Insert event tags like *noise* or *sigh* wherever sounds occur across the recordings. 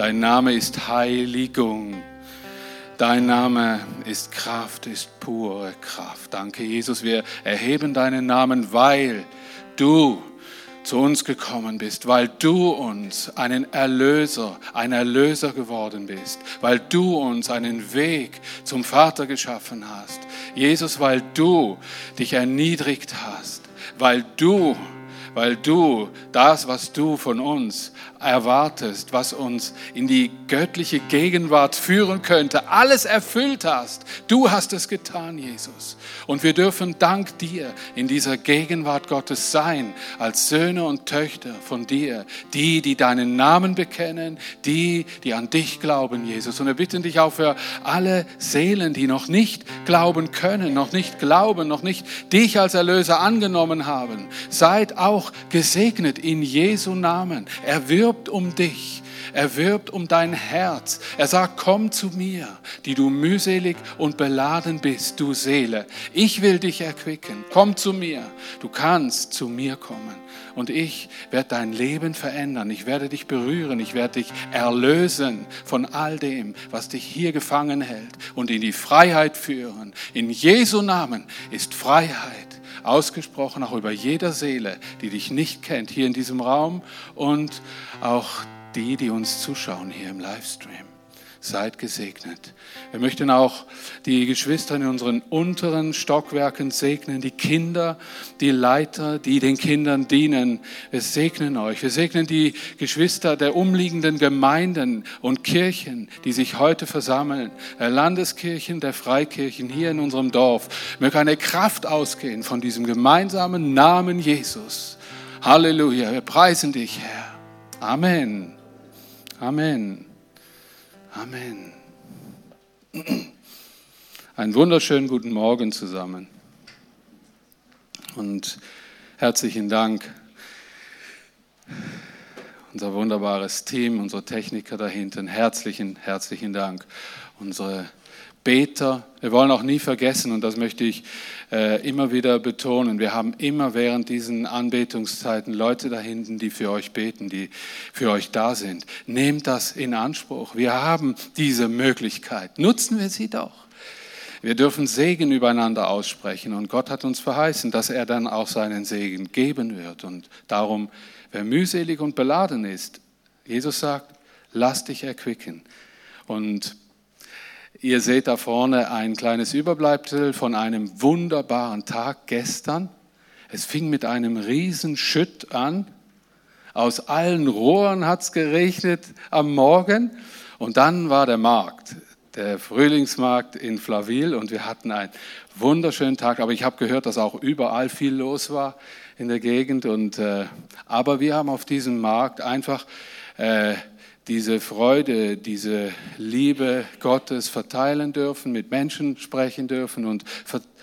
Dein Name ist Heiligung. Dein Name ist Kraft, ist pure Kraft. Danke, Jesus. Wir erheben deinen Namen, weil du zu uns gekommen bist, weil du uns einen Erlöser, ein Erlöser geworden bist, weil du uns einen Weg zum Vater geschaffen hast. Jesus, weil du dich erniedrigt hast, weil du weil du das, was du von uns erwartest, was uns in die göttliche Gegenwart führen könnte, alles erfüllt hast. Du hast es getan, Jesus. Und wir dürfen dank dir in dieser Gegenwart Gottes sein, als Söhne und Töchter von dir, die, die deinen Namen bekennen, die, die an dich glauben, Jesus. Und wir bitten dich auch für alle Seelen, die noch nicht glauben können, noch nicht glauben, noch nicht dich als Erlöser angenommen haben. Seid auch gesegnet in Jesu Namen. Er wirbt um dich. Er wirbt um dein Herz. Er sagt, komm zu mir, die du mühselig und beladen bist, du Seele. Ich will dich erquicken. Komm zu mir. Du kannst zu mir kommen. Und ich werde dein Leben verändern. Ich werde dich berühren. Ich werde dich erlösen von all dem, was dich hier gefangen hält und in die Freiheit führen. In Jesu Namen ist Freiheit ausgesprochen, auch über jeder Seele, die dich nicht kennt, hier in diesem Raum und auch die, die uns zuschauen hier im Livestream. Seid gesegnet. Wir möchten auch die Geschwister in unseren unteren Stockwerken segnen, die Kinder, die Leiter, die den Kindern dienen. Wir segnen euch. Wir segnen die Geschwister der umliegenden Gemeinden und Kirchen, die sich heute versammeln. Der Landeskirchen, der Freikirchen hier in unserem Dorf. Möge eine Kraft ausgehen von diesem gemeinsamen Namen Jesus. Halleluja. Wir preisen dich, Herr. Amen. Amen. Amen. Einen wunderschönen guten Morgen zusammen. Und herzlichen Dank. Unser wunderbares Team, unsere Techniker dahinten, herzlichen, herzlichen Dank. Unsere Beter. Wir wollen auch nie vergessen, und das möchte ich äh, immer wieder betonen, wir haben immer während diesen Anbetungszeiten Leute da hinten, die für euch beten, die für euch da sind. Nehmt das in Anspruch. Wir haben diese Möglichkeit. Nutzen wir sie doch. Wir dürfen Segen übereinander aussprechen und Gott hat uns verheißen, dass er dann auch seinen Segen geben wird. Und darum, wer mühselig und beladen ist, Jesus sagt, lass dich erquicken. Und Ihr seht da vorne ein kleines Überbleibsel von einem wunderbaren Tag gestern. Es fing mit einem riesen Schütt an. Aus allen Rohren hat es geregnet am Morgen. Und dann war der Markt, der Frühlingsmarkt in Flaville. Und wir hatten einen wunderschönen Tag. Aber ich habe gehört, dass auch überall viel los war in der Gegend. Und, äh, aber wir haben auf diesem Markt einfach äh, diese Freude, diese Liebe Gottes verteilen dürfen, mit Menschen sprechen dürfen und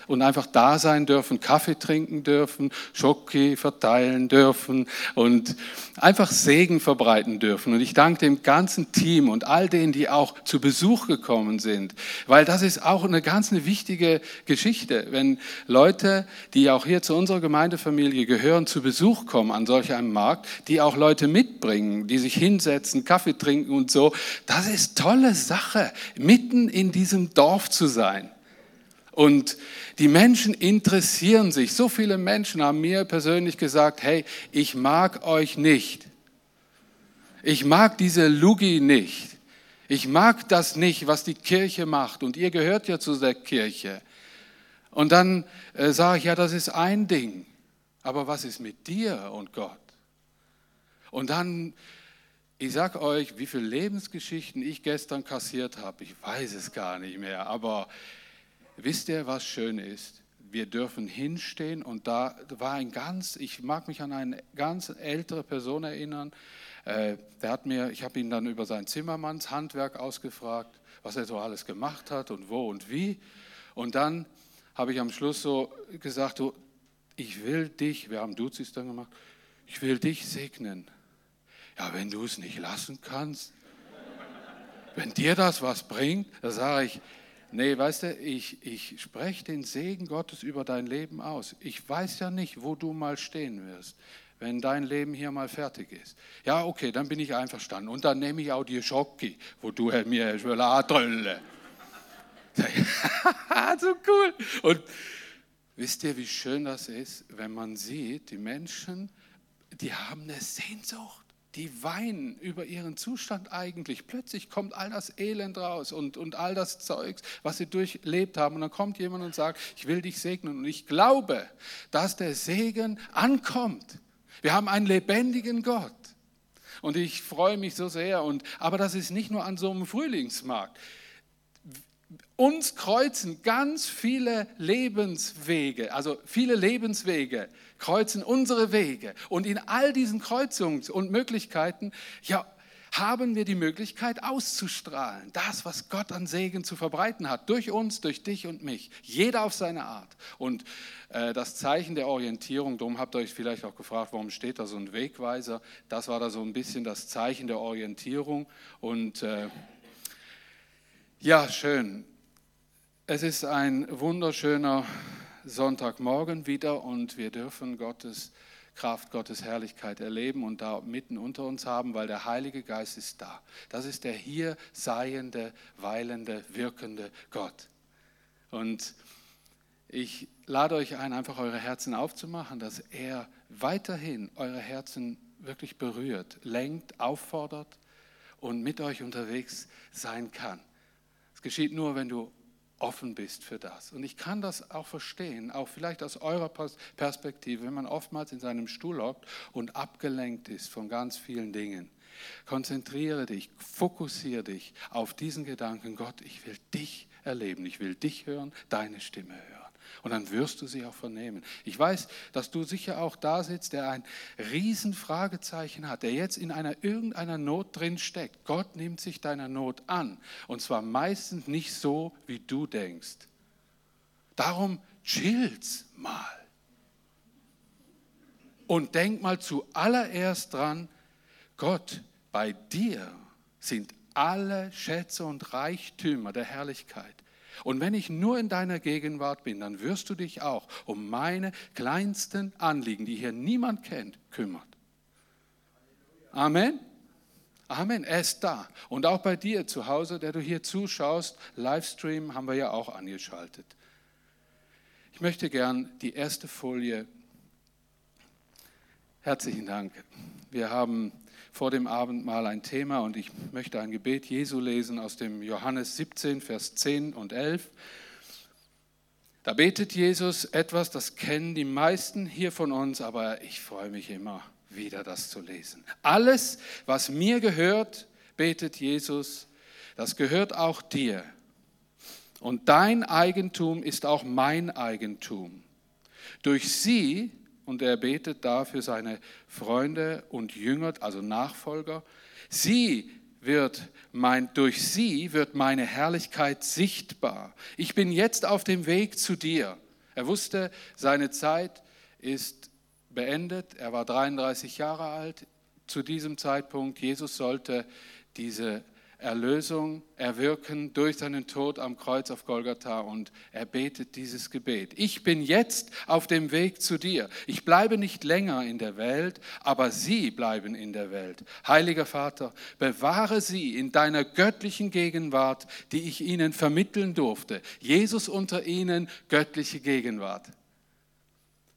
und einfach da sein dürfen, Kaffee trinken dürfen, Schoki verteilen dürfen und einfach Segen verbreiten dürfen. Und ich danke dem ganzen Team und all denen, die auch zu Besuch gekommen sind, weil das ist auch eine ganz eine wichtige Geschichte, wenn Leute, die auch hier zu unserer Gemeindefamilie gehören, zu Besuch kommen an solch einem Markt, die auch Leute mitbringen, die sich hinsetzen, Kaffee trinken und so. Das ist tolle Sache, mitten in diesem Dorf zu sein. Und die Menschen interessieren sich. So viele Menschen haben mir persönlich gesagt, hey, ich mag euch nicht. Ich mag diese Lugi nicht. Ich mag das nicht, was die Kirche macht. Und ihr gehört ja zu der Kirche. Und dann äh, sage ich, ja, das ist ein Ding. Aber was ist mit dir und Gott? Und dann, ich sage euch, wie viele Lebensgeschichten ich gestern kassiert habe. Ich weiß es gar nicht mehr. Aber Wisst ihr, was schön ist? Wir dürfen hinstehen und da war ein ganz, ich mag mich an eine ganz ältere Person erinnern. Äh, der hat mir, ich habe ihn dann über sein Zimmermannshandwerk ausgefragt, was er so alles gemacht hat und wo und wie. Und dann habe ich am Schluss so gesagt, du, ich will dich, wir haben Duzis dann gemacht, ich will dich segnen. Ja, wenn du es nicht lassen kannst, wenn dir das was bringt, dann sage ich, Nee, weißt du, ich, ich spreche den Segen Gottes über dein Leben aus. Ich weiß ja nicht, wo du mal stehen wirst. wenn dein Leben hier mal fertig ist. Ja, okay, dann bin ich einverstanden. Und dann nehme ich auch die Schocke, wo du mir antrölle. *laughs* so cool. Und wisst ihr, wie schön das ist, wenn man sieht, die Menschen, die haben eine Sehnsucht. Die weinen über ihren Zustand eigentlich. Plötzlich kommt all das Elend raus und, und all das Zeugs, was sie durchlebt haben. Und dann kommt jemand und sagt, ich will dich segnen. Und ich glaube, dass der Segen ankommt. Wir haben einen lebendigen Gott. Und ich freue mich so sehr. Und, aber das ist nicht nur an so einem Frühlingsmarkt. Uns kreuzen ganz viele Lebenswege, also viele Lebenswege kreuzen unsere Wege. Und in all diesen Kreuzungen und Möglichkeiten, ja, haben wir die Möglichkeit auszustrahlen. Das, was Gott an Segen zu verbreiten hat, durch uns, durch dich und mich. Jeder auf seine Art. Und äh, das Zeichen der Orientierung, darum habt ihr euch vielleicht auch gefragt, warum steht da so ein Wegweiser. Das war da so ein bisschen das Zeichen der Orientierung. Und äh, ja, schön. Es ist ein wunderschöner Sonntagmorgen wieder und wir dürfen Gottes Kraft, Gottes Herrlichkeit erleben und da mitten unter uns haben, weil der Heilige Geist ist da. Das ist der hier seiende, weilende, wirkende Gott. Und ich lade euch ein, einfach eure Herzen aufzumachen, dass er weiterhin eure Herzen wirklich berührt, lenkt, auffordert und mit euch unterwegs sein kann. Es geschieht nur, wenn du offen bist für das. Und ich kann das auch verstehen, auch vielleicht aus eurer Perspektive, wenn man oftmals in seinem Stuhl hockt und abgelenkt ist von ganz vielen Dingen. Konzentriere dich, fokussiere dich auf diesen Gedanken, Gott, ich will dich erleben, ich will dich hören, deine Stimme hören. Und dann wirst du sie auch vernehmen. Ich weiß, dass du sicher auch da sitzt, der ein Riesenfragezeichen hat, der jetzt in einer irgendeiner Not drin steckt. Gott nimmt sich deiner Not an. Und zwar meistens nicht so, wie du denkst. Darum chill's mal. Und denk mal zuallererst dran, Gott, bei dir sind alle Schätze und Reichtümer der Herrlichkeit. Und wenn ich nur in deiner Gegenwart bin, dann wirst du dich auch um meine kleinsten Anliegen, die hier niemand kennt, kümmern. Amen. Amen. Er ist da. Und auch bei dir zu Hause, der du hier zuschaust, Livestream haben wir ja auch angeschaltet. Ich möchte gern die erste Folie. Herzlichen Dank. Wir haben vor dem Abendmahl ein Thema und ich möchte ein Gebet Jesu lesen aus dem Johannes 17, Vers 10 und 11. Da betet Jesus etwas, das kennen die meisten hier von uns, aber ich freue mich immer wieder, das zu lesen. Alles, was mir gehört, betet Jesus, das gehört auch dir. Und dein Eigentum ist auch mein Eigentum. Durch sie und er betet da für seine Freunde und Jünger, also Nachfolger. Sie wird mein, durch sie wird meine Herrlichkeit sichtbar. Ich bin jetzt auf dem Weg zu dir. Er wusste, seine Zeit ist beendet. Er war 33 Jahre alt zu diesem Zeitpunkt. Jesus sollte diese Erlösung erwirken durch seinen Tod am Kreuz auf Golgatha und er betet dieses Gebet. Ich bin jetzt auf dem Weg zu dir. Ich bleibe nicht länger in der Welt, aber sie bleiben in der Welt. Heiliger Vater, bewahre sie in deiner göttlichen Gegenwart, die ich ihnen vermitteln durfte. Jesus unter ihnen, göttliche Gegenwart.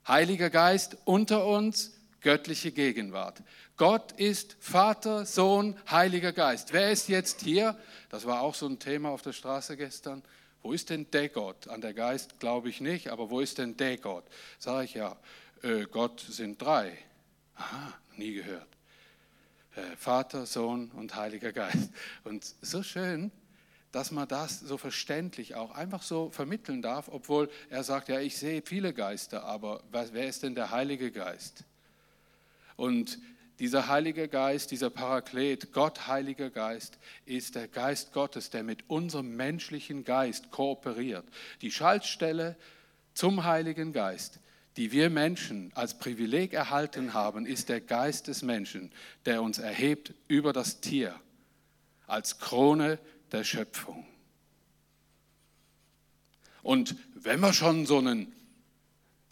Heiliger Geist unter uns, göttliche Gegenwart. Gott ist Vater, Sohn, Heiliger Geist. Wer ist jetzt hier? Das war auch so ein Thema auf der Straße gestern. Wo ist denn der Gott? An der Geist glaube ich nicht, aber wo ist denn der Gott? Sage ich ja, äh, Gott sind drei. Aha, nie gehört. Äh, Vater, Sohn und Heiliger Geist. Und so schön, dass man das so verständlich auch einfach so vermitteln darf, obwohl er sagt, ja, ich sehe viele Geister, aber wer ist denn der Heilige Geist? Und dieser Heilige Geist, dieser Paraklet, Gott Heiliger Geist, ist der Geist Gottes, der mit unserem menschlichen Geist kooperiert. Die Schaltstelle zum Heiligen Geist, die wir Menschen als Privileg erhalten haben, ist der Geist des Menschen, der uns erhebt über das Tier als Krone der Schöpfung. Und wenn wir schon so einen,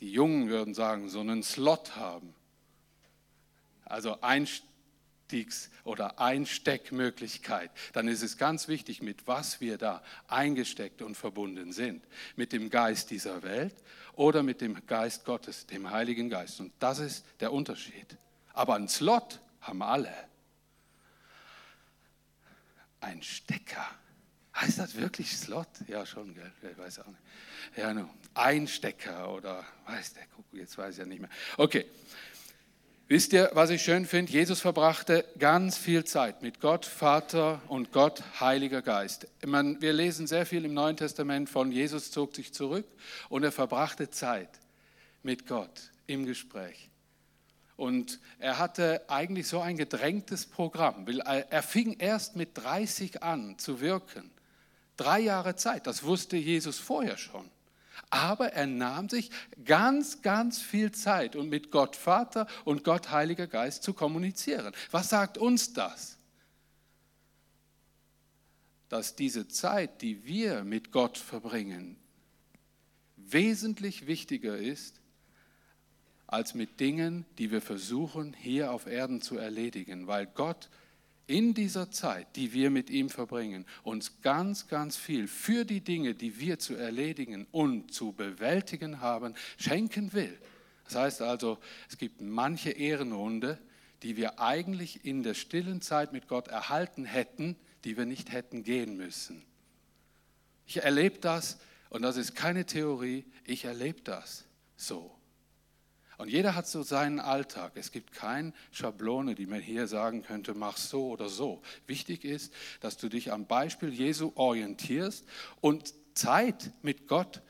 die Jungen würden sagen, so einen Slot haben, also Einstiegs- oder Einsteckmöglichkeit, dann ist es ganz wichtig, mit was wir da eingesteckt und verbunden sind. Mit dem Geist dieser Welt oder mit dem Geist Gottes, dem Heiligen Geist. Und das ist der Unterschied. Aber ein Slot haben alle. Ein Stecker. Heißt das wirklich Slot? Ja, schon, gell? Ich weiß auch nicht. Ja, nur ein Stecker oder weiß der Kuckuck, jetzt weiß ich ja nicht mehr. Okay. Wisst ihr, was ich schön finde? Jesus verbrachte ganz viel Zeit mit Gott, Vater und Gott, Heiliger Geist. Meine, wir lesen sehr viel im Neuen Testament von Jesus zog sich zurück und er verbrachte Zeit mit Gott im Gespräch. Und er hatte eigentlich so ein gedrängtes Programm. Er fing erst mit 30 an zu wirken. Drei Jahre Zeit, das wusste Jesus vorher schon. Aber er nahm sich ganz, ganz viel Zeit, um mit Gott Vater und Gott Heiliger Geist zu kommunizieren. Was sagt uns das? Dass diese Zeit, die wir mit Gott verbringen, wesentlich wichtiger ist als mit Dingen, die wir versuchen hier auf Erden zu erledigen, weil Gott in dieser Zeit, die wir mit ihm verbringen, uns ganz, ganz viel für die Dinge, die wir zu erledigen und zu bewältigen haben, schenken will. Das heißt also, es gibt manche Ehrenrunde, die wir eigentlich in der stillen Zeit mit Gott erhalten hätten, die wir nicht hätten gehen müssen. Ich erlebe das, und das ist keine Theorie, ich erlebe das so. Und jeder hat so seinen Alltag. Es gibt keine Schablone, die man hier sagen könnte, mach so oder so. Wichtig ist, dass du dich am Beispiel Jesu orientierst und Zeit mit Gott,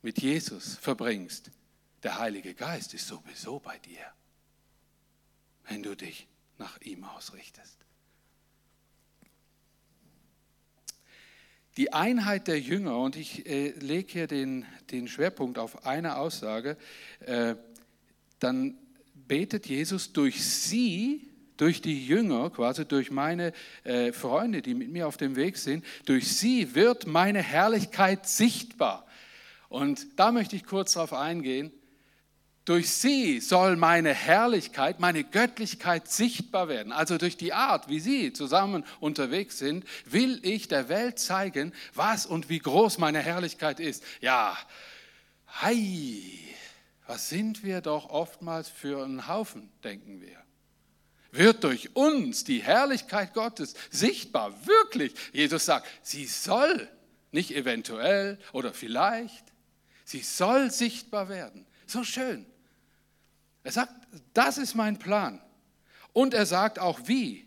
mit Jesus verbringst. Der Heilige Geist ist sowieso bei dir, wenn du dich nach ihm ausrichtest. Die Einheit der Jünger, und ich äh, lege hier den, den Schwerpunkt auf eine Aussage, äh, dann betet Jesus durch sie, durch die Jünger, quasi durch meine äh, Freunde, die mit mir auf dem Weg sind, durch sie wird meine Herrlichkeit sichtbar. Und da möchte ich kurz darauf eingehen. Durch sie soll meine Herrlichkeit, meine Göttlichkeit sichtbar werden. Also durch die Art, wie sie zusammen unterwegs sind, will ich der Welt zeigen, was und wie groß meine Herrlichkeit ist. Ja, hei, was sind wir doch oftmals für einen Haufen, denken wir. Wird durch uns die Herrlichkeit Gottes sichtbar, wirklich. Jesus sagt, sie soll, nicht eventuell oder vielleicht, sie soll sichtbar werden. So schön. Er sagt, das ist mein Plan. Und er sagt auch wie.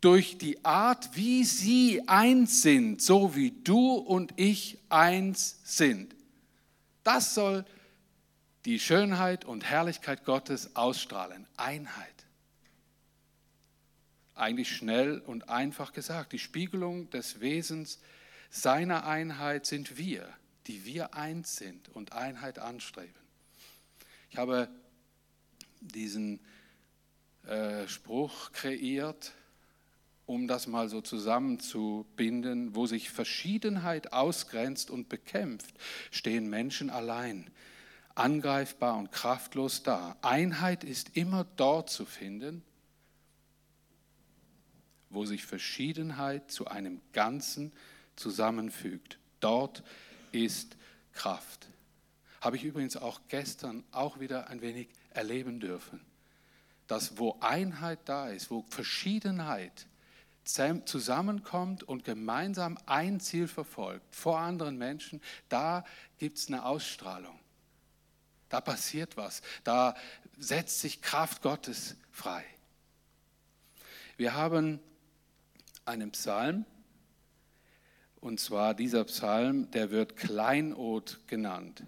Durch die Art, wie sie eins sind, so wie du und ich eins sind. Das soll die Schönheit und Herrlichkeit Gottes ausstrahlen. Einheit. Eigentlich schnell und einfach gesagt. Die Spiegelung des Wesens seiner Einheit sind wir, die wir eins sind und Einheit anstreben. Ich habe diesen äh, Spruch kreiert, um das mal so zusammenzubinden, wo sich Verschiedenheit ausgrenzt und bekämpft, stehen Menschen allein, angreifbar und kraftlos da. Einheit ist immer dort zu finden, wo sich Verschiedenheit zu einem Ganzen zusammenfügt. Dort ist Kraft. Habe ich übrigens auch gestern auch wieder ein wenig erleben dürfen. Dass wo Einheit da ist, wo Verschiedenheit zusammenkommt und gemeinsam ein Ziel verfolgt vor anderen Menschen, da gibt es eine Ausstrahlung. Da passiert was. Da setzt sich Kraft Gottes frei. Wir haben einen Psalm, und zwar dieser Psalm, der wird Kleinod genannt.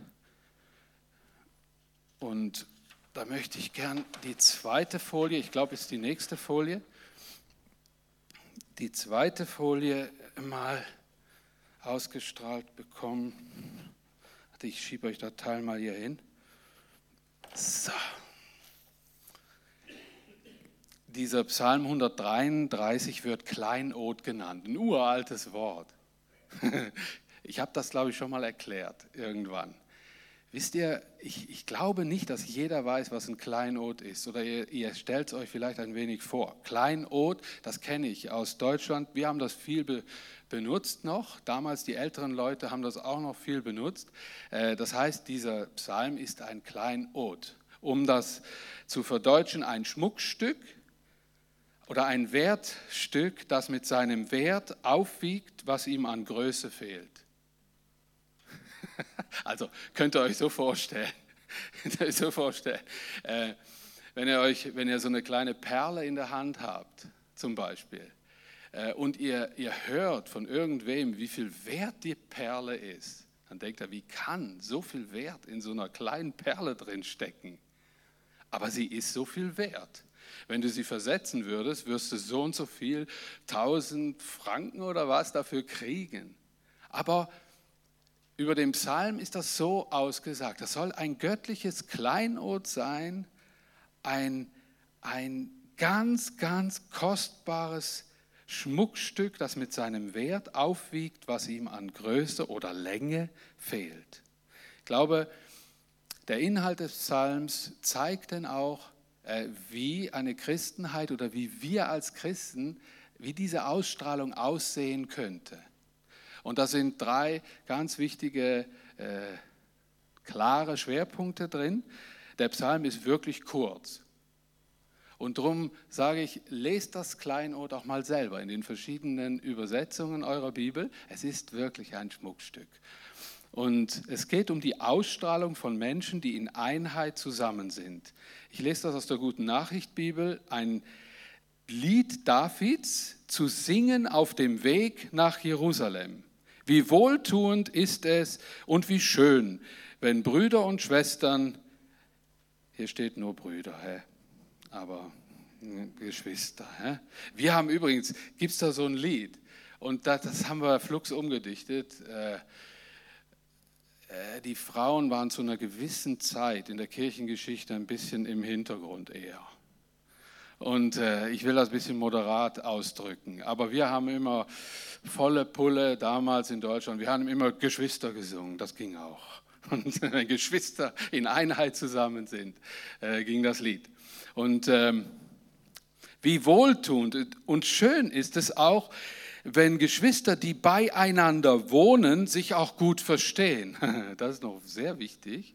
Und da möchte ich gern die zweite Folie, ich glaube, ist die nächste Folie, die zweite Folie mal ausgestrahlt bekommen. Ich schiebe euch das Teil mal hier hin. So. Dieser Psalm 133 wird Kleinod genannt, ein uraltes Wort. *laughs* Ich habe das, glaube ich, schon mal erklärt irgendwann. Wisst ihr, ich, ich, glaube nicht, dass jeder weiß, was ein Kleinod ist. Oder ihr, ihr stellt es euch vielleicht ein wenig vor. Kleinod, das kenne ich aus Deutschland. Wir haben das viel be, benutzt noch. Damals die älteren Leute haben das auch noch viel benutzt. Äh, das heißt, dieser Psalm ist ein Kleinod. Um das zu verdeutschen, ein Schmuckstück oder ein Wertstück, das mit seinem Wert aufwiegt, was ihm an Größe fehlt. *laughs* Also könnt ihr euch so vorstellen, ihr so vorstellen, äh, wenn ihr euch, wenn ihr so eine kleine Perle in der Hand habt, zum Beispiel, äh, und ihr, ihr hört von irgendwem, wie viel wert die Perle ist, dann denkt er, wie kann so viel Wert in so einer kleinen Perle drin stecken? Aber sie ist so viel wert. Wenn du sie versetzen würdest, wirst du so und so viel, 1000 Franken oder was dafür kriegen. Aber über den Psalm ist das so ausgesagt. Das soll ein göttliches Kleinod sein, ein, ein ganz, ganz kostbares Schmuckstück, das mit seinem Wert aufwiegt, was ihm an Größe oder Länge fehlt. Ich glaube, der Inhalt des Psalms zeigt denn auch, äh, wie eine Christenheit oder wie wir als Christen, wie diese Ausstrahlung aussehen könnte. Und da sind drei ganz wichtige, äh, klare Schwerpunkte drin. Der Psalm ist wirklich kurz. Und darum sage ich, lest das Kleinod auch mal selber in den verschiedenen Übersetzungen eurer Bibel. Es ist wirklich ein Schmuckstück. Und es geht um die Ausstrahlung von Menschen, die in Einheit zusammen sind. Ich lese das aus der Guten Nachricht Bibel, ein Lied Davids zu singen auf dem Weg nach Jerusalem. Wie wohltuend ist es und wie schön, wenn Brüder und Schwestern, hier steht nur Brüder, hä? aber Geschwister. Hä? Wir haben übrigens, gibt es da so ein Lied und das, das haben wir flugs umgedichtet. Äh, äh, die Frauen waren zu einer gewissen Zeit in der Kirchengeschichte ein bisschen im Hintergrund eher. Und äh, ich will das ein bisschen moderat ausdrücken. Aber wir haben immer volle Pulle damals in Deutschland. Wir haben immer Geschwister gesungen. Das ging auch. *laughs* Und wenn Geschwister in Einheit zusammen sind, äh, ging das Lied. Und ähm, wie wohltuend und schön ist es auch, wenn Geschwister, die beieinander wohnen, sich auch gut verstehen. *laughs* Das ist noch sehr wichtig.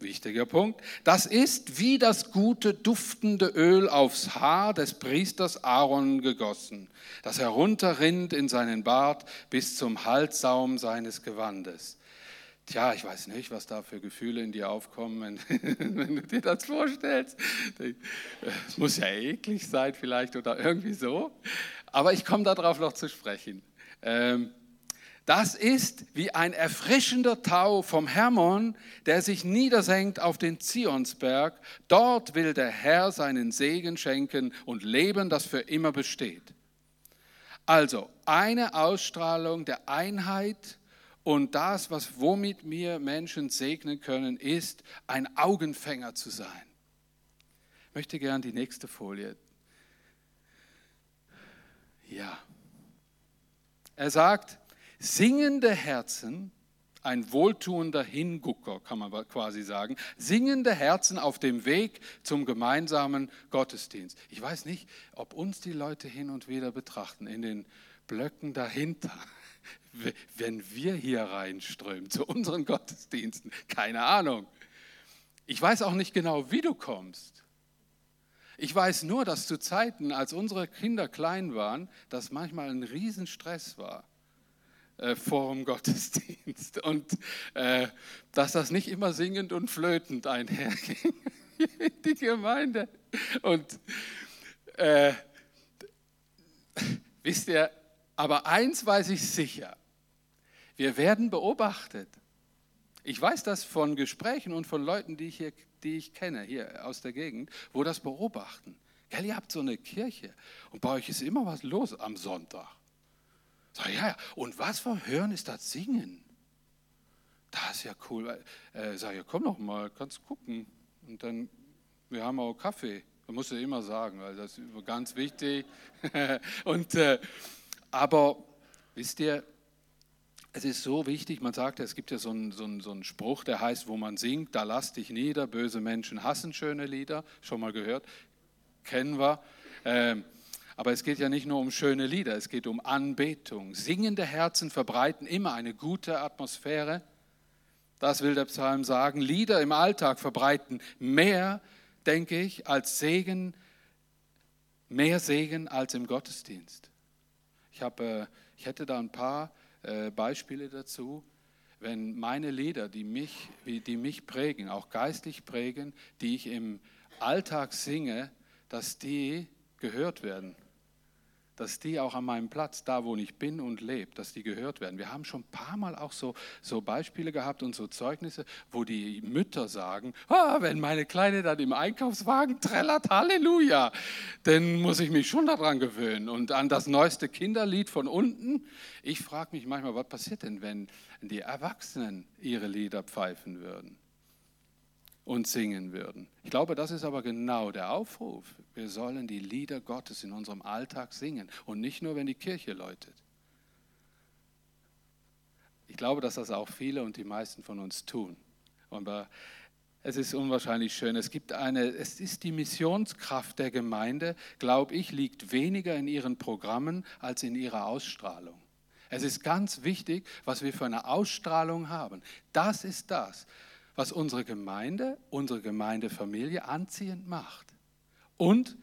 Wichtiger Punkt. Das ist wie das gute duftende Öl aufs Haar des Priesters Aaron gegossen, das herunterrinnt in seinen Bart bis zum Halssaum seines Gewandes. Tja, ich weiß nicht, was da für Gefühle in dir aufkommen, *laughs* wenn, wenn du dir das vorstellst. Es muss ja eklig sein vielleicht oder irgendwie so. Aber ich komme darauf noch zu sprechen. Ähm, das ist wie ein erfrischender Tau vom Hermon, der sich niedersenkt auf den Zionsberg. Dort will der Herr seinen Segen schenken und Leben, das für immer besteht. Also eine Ausstrahlung der Einheit und das, was womit wir Menschen segnen können, ist ein Augenfänger zu sein. Ich möchte gern die nächste Folie. Ja. Er sagt, Singende Herzen, ein wohltuender Hingucker, kann man quasi sagen. Singende Herzen auf dem Weg zum gemeinsamen Gottesdienst. Ich weiß nicht, ob uns die Leute hin und wieder betrachten, in den Blöcken dahinter, *laughs* wenn wir hier reinströmen zu unseren Gottesdiensten. Keine Ahnung. Ich weiß auch nicht genau, wie du kommst. Ich weiß nur, dass zu Zeiten, als unsere Kinder klein waren, das manchmal ein Riesenstress war äh, vor dem Gottesdienst *laughs* und äh, dass das nicht immer singend und flötend einherging, *laughs* die Gemeinde. Und äh, wisst ihr, aber eins weiß ich sicher, wir werden beobachtet. Ich weiß das von Gesprächen und von Leuten, die ich, hier, die ich kenne, hier aus der Gegend, wo das beobachten. Gell, ihr habt so eine Kirche und bei euch ist immer was los am Sonntag. Sag ja, und was für Hören ist das Singen? Das ist ja cool. Äh, sag ja, komm doch mal, kannst gucken. Und dann, wir haben auch Kaffee. Da musst du immer sagen, weil das ist ganz wichtig. *laughs* und, äh, aber wisst ihr, es ist so wichtig, man sagt, es gibt ja so einen, so, einen, so einen Spruch, der heißt, wo man singt, da lass dich nieder, böse Menschen hassen schöne Lieder, schon mal gehört, kennen wir. Ähm, aber es geht ja nicht nur um schöne Lieder, es geht um Anbetung. Singende Herzen verbreiten immer eine gute Atmosphäre. Das will der Psalm sagen. Lieder im Alltag verbreiten mehr, denke ich, als Segen, mehr Segen als im Gottesdienst. Ich, habe, äh, ich hätte da ein paar äh, Beispiele dazu. Wenn meine Lieder, die mich, die mich prägen, auch geistlich prägen, die ich im Alltag singe, dass die gehört werden dass die auch an meinem Platz, da wo ich bin und lebe, dass die gehört werden. Wir haben schon ein paar Mal auch so, so Beispiele gehabt und so Zeugnisse, wo die Mütter sagen, ah, wenn meine Kleine dann im Einkaufswagen trällert, Halleluja, dann muss ich mich schon daran gewöhnen. Und an das neueste Kinderlied von unten. Ich frage mich manchmal, was passiert denn, wenn die Erwachsenen ihre Lieder pfeifen würden? Und singen würden. Ich glaube, das ist aber genau der Aufruf. Wir sollen die Lieder Gottes in unserem Alltag singen und nicht nur, wenn die Kirche läutet. Ich glaube, dass das auch viele und die meisten von uns tun. Aber es ist unwahrscheinlich schön. Es gibt eine, es ist die Missionskraft der Gemeinde, glaube ich, liegt weniger in ihren Programmen als in ihrer Ausstrahlung. Es ist ganz wichtig, was wir für eine Ausstrahlung haben. Das ist das, was unsere Gemeinde, unsere Gemeindefamilie anziehend macht. Und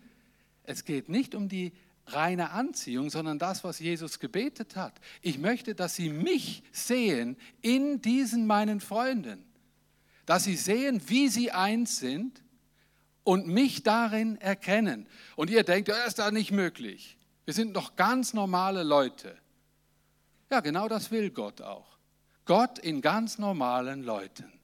es geht nicht um die reine Anziehung, sondern das, was Jesus gebetet hat. Ich möchte, dass sie mich sehen in diesen meinen Freunden, dass sie sehen, wie sie eins sind und mich darin erkennen. Und ihr denkt, ja, ist da nicht möglich. Wir sind doch ganz normale Leute. Ja, genau das will Gott auch. Gott in ganz normalen Leuten.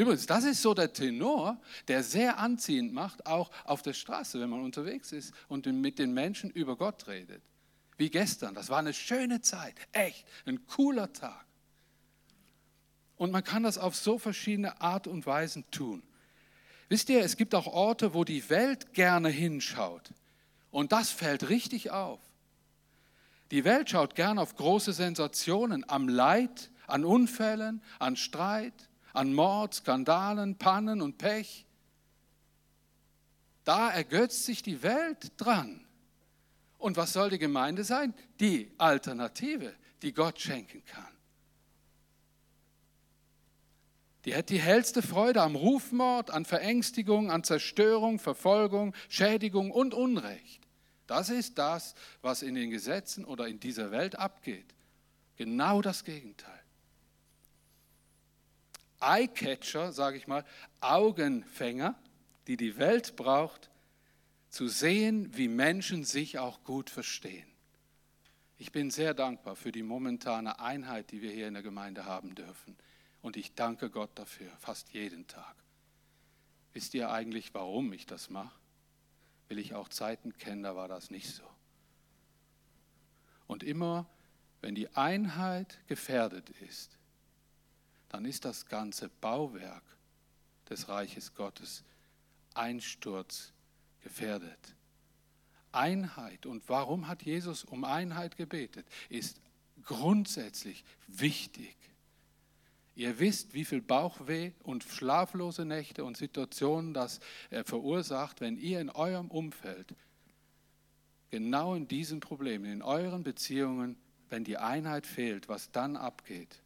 Übrigens, das ist so der Tenor, der sehr anziehend macht, auch auf der Straße, wenn man unterwegs ist und mit den Menschen über Gott redet. Wie gestern, das war eine schöne Zeit, echt, ein cooler Tag. Und man kann das auf so verschiedene Art und Weisen tun. Wisst ihr, es gibt auch Orte, wo die Welt gerne hinschaut. Und das fällt richtig auf. Die Welt schaut gerne auf große Sensationen, am Leid, an Unfällen, an Streit, an Mord, Skandalen, Pannen und Pech. Da ergötzt sich die Welt dran. Und was soll die Gemeinde sein? Die Alternative, die Gott schenken kann. Die hat die hellste Freude am Rufmord, an Verängstigung, an Zerstörung, Verfolgung, Schädigung und Unrecht. Das ist das, was in den Gesetzen oder in dieser Welt abgeht. Genau das Gegenteil. Eyecatcher, sage ich mal, Augenfänger, die die Welt braucht, zu sehen, wie Menschen sich auch gut verstehen. Ich bin sehr dankbar für die momentane Einheit, die wir hier in der Gemeinde haben dürfen. Und ich danke Gott dafür, fast jeden Tag. Wisst ihr eigentlich, warum ich das mache? Will ich auch Zeiten kennen, da war das nicht so. Und immer, wenn die Einheit gefährdet ist, dann ist das ganze Bauwerk des Reiches Gottes Einsturz gefährdet. Einheit, und warum hat Jesus um Einheit gebetet, ist grundsätzlich wichtig. Ihr wisst, wie viel Bauchweh und schlaflose Nächte und Situationen das verursacht, wenn ihr in eurem Umfeld genau in diesen Problemen, in euren Beziehungen, wenn die Einheit fehlt, was dann abgeht.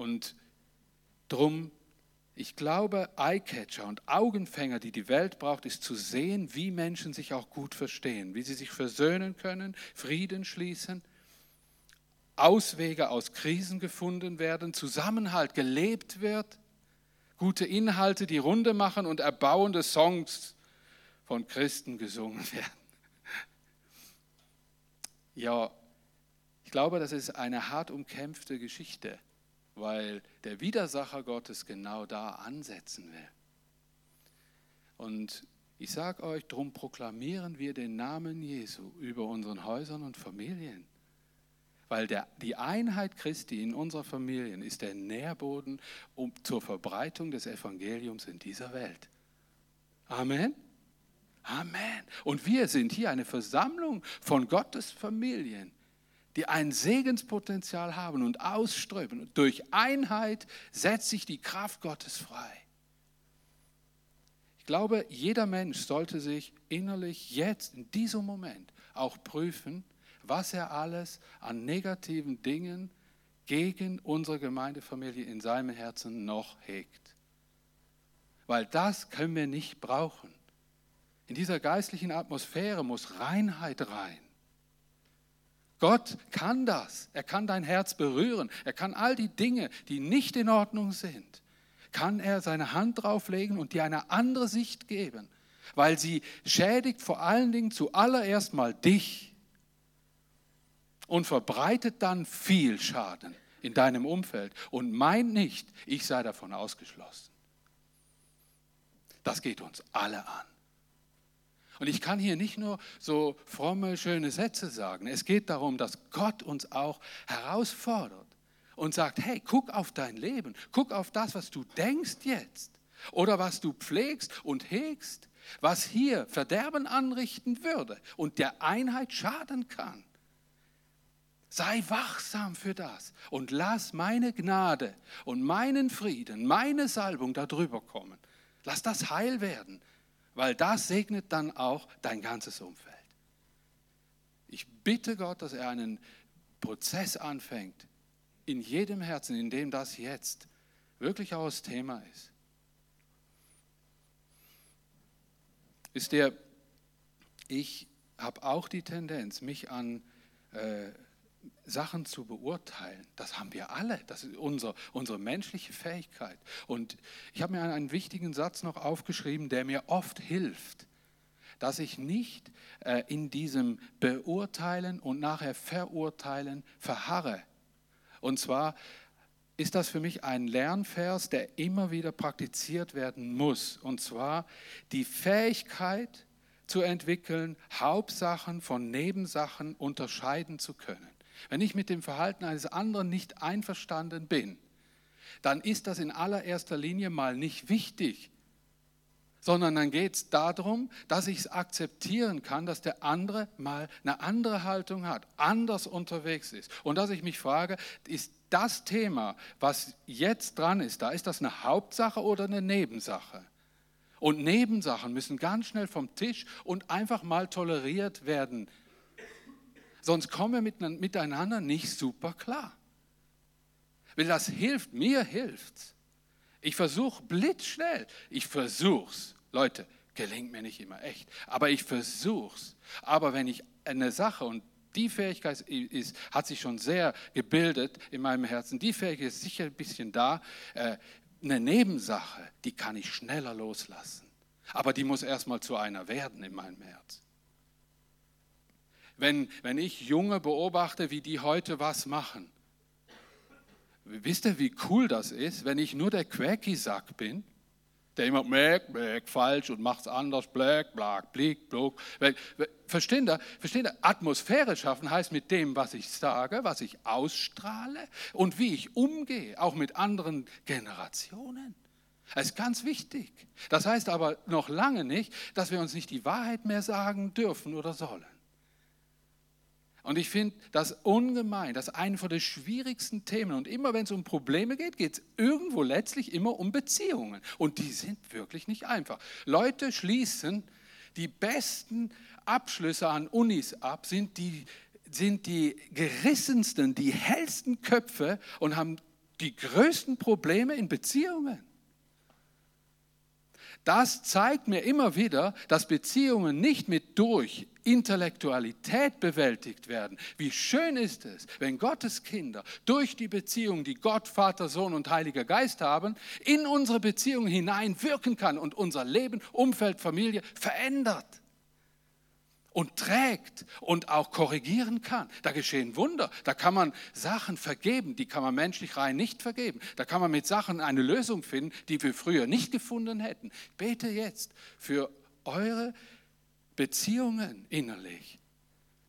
Und drum, ich glaube, Eyecatcher und Augenfänger, die die Welt braucht, ist zu sehen, wie Menschen sich auch gut verstehen, wie sie sich versöhnen können, Frieden schließen, Auswege aus Krisen gefunden werden, Zusammenhalt gelebt wird, gute Inhalte die Runde machen und erbauende Songs von Christen gesungen *laughs* werden. Ja, ich glaube, das ist eine hart umkämpfte Geschichte weil der Widersacher Gottes genau da ansetzen will. Und ich sage euch, darum proklamieren wir den Namen Jesu über unseren Häusern und Familien. Weil der, die Einheit Christi in unserer Familien ist der Nährboden um, zur Verbreitung des Evangeliums in dieser Welt. Amen. Amen. Und wir sind hier eine Versammlung von Gottes Familien, die ein Segenspotenzial haben und ausströmen. Und durch Einheit setzt sich die Kraft Gottes frei. Ich glaube, jeder Mensch sollte sich innerlich jetzt, in diesem Moment, auch prüfen, was er alles an negativen Dingen gegen unsere Gemeindefamilie in seinem Herzen noch hegt. Weil das können wir nicht brauchen. In dieser geistlichen Atmosphäre muss Reinheit rein. Gott kann das. Er kann dein Herz berühren. Er kann all die Dinge, die nicht in Ordnung sind, kann er seine Hand drauflegen und dir eine andere Sicht geben, weil sie schädigt vor allen Dingen zuallererst mal dich und verbreitet dann viel Schaden in deinem Umfeld und meint nicht, ich sei davon ausgeschlossen. Das geht uns alle an. Und ich kann hier nicht nur so fromme, schöne Sätze sagen. Es geht darum, dass Gott uns auch herausfordert und sagt, hey, guck auf dein Leben, guck auf das, was du denkst jetzt oder was du pflegst und hegst, was hier Verderben anrichten würde und der Einheit schaden kann. Sei wachsam für das und lass meine Gnade und meinen Frieden, meine Salbung darüber kommen. Lass das heil werden weil das segnet dann auch dein ganzes Umfeld. Ich bitte Gott, dass er einen Prozess anfängt in jedem Herzen, in dem das jetzt wirklich auch das Thema ist. Ist der, ich habe auch die Tendenz, mich an äh, Sachen zu beurteilen. Das haben wir alle. Das ist unser, unsere menschliche Fähigkeit. Und ich habe mir einen wichtigen Satz noch aufgeschrieben, der mir oft hilft, dass ich nicht äh, in diesem Beurteilen und nachher Verurteilen verharre. Und zwar ist das für mich ein Lernvers, der immer wieder praktiziert werden muss. Und zwar die Fähigkeit zu entwickeln, Hauptsachen von Nebensachen unterscheiden zu können. Wenn ich mit dem Verhalten eines anderen nicht einverstanden bin, dann ist das in allererster Linie mal nicht wichtig, sondern dann geht es darum, dass ich es akzeptieren kann, dass der andere mal eine andere Haltung hat, anders unterwegs ist. Und dass ich mich frage, ist das Thema, was jetzt dran ist, da ist das eine Hauptsache oder eine Nebensache? Und Nebensachen müssen ganz schnell vom Tisch und einfach mal toleriert werden Sonst kommen wir miteinander nicht super klar. Weil das hilft, mir hilft's. Ich versuche blitzschnell, ich versuch's. Leute, gelingt mir nicht immer echt, aber ich versuch's. Aber wenn ich eine Sache und die Fähigkeit ist, hat sich schon sehr gebildet in meinem Herzen. Die Fähigkeit ist sicher ein bisschen da. Äh, eine Nebensache, die kann ich schneller loslassen. Aber die muss erstmal zu einer werden in meinem Herz. Wenn, wenn ich Junge beobachte, wie die heute was machen, wisst ihr, wie cool das ist, wenn ich nur der Quäki-Sack bin, der immer mäk, mäk, falsch und macht's anders, black, black, blick, blog. Verstehen ihr? Verstehen ihr? Atmosphäre schaffen heißt mit dem, was ich sage, was ich ausstrahle und wie ich umgehe, auch mit anderen Generationen. Das ist ganz wichtig. Das heißt aber noch lange nicht, dass wir uns nicht die Wahrheit mehr sagen dürfen oder sollen. Und ich finde das ungemein, das ist eine von den schwierigsten Themen. Und immer wenn es um Probleme geht, geht es irgendwo letztlich immer um Beziehungen. Und die sind wirklich nicht einfach. Leute schließen die besten Abschlüsse an Unis ab, sind die, sind die gerissensten, die hellsten Köpfe und haben die größten Probleme in Beziehungen. Das zeigt mir immer wieder, dass Beziehungen nicht mit durch Intellektualität bewältigt werden. Wie schön ist es, wenn Gottes Kinder durch die Beziehung, die Gott, Vater, Sohn und Heiliger Geist haben, in unsere Beziehung hinein wirken kann und unser Leben, Umfeld, Familie verändert und trägt und auch korrigieren kann. Da geschehen Wunder. Da kann man Sachen vergeben, die kann man menschlich rein nicht vergeben. Da kann man mit Sachen eine Lösung finden, die wir früher nicht gefunden hätten. Ich bete jetzt für eure Beziehungen innerlich,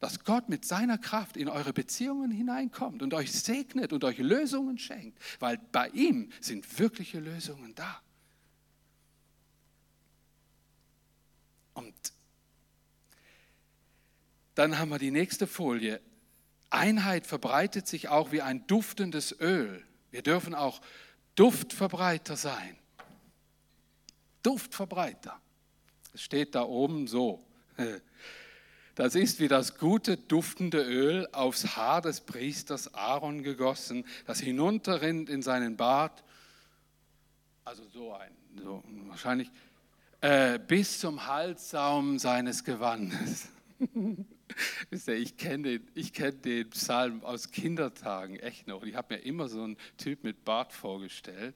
dass Gott mit seiner Kraft in eure Beziehungen hineinkommt und euch segnet und euch Lösungen schenkt, weil bei ihm sind wirkliche Lösungen da. Und dann haben wir die nächste Folie. Einheit verbreitet sich auch wie ein duftendes Öl. Wir dürfen auch Duftverbreiter sein. Duftverbreiter. Es steht da oben so. Das ist wie das gute, duftende Öl aufs Haar des Priesters Aaron gegossen, das hinunterrinnt in seinen Bart. Also so ein, so wahrscheinlich, äh, bis zum Halssaum seines Gewandes. *laughs* *laughs* ich kenne den, kenn den Psalm aus Kindertagen echt noch. Ich habe mir immer so einen Typ mit Bart vorgestellt.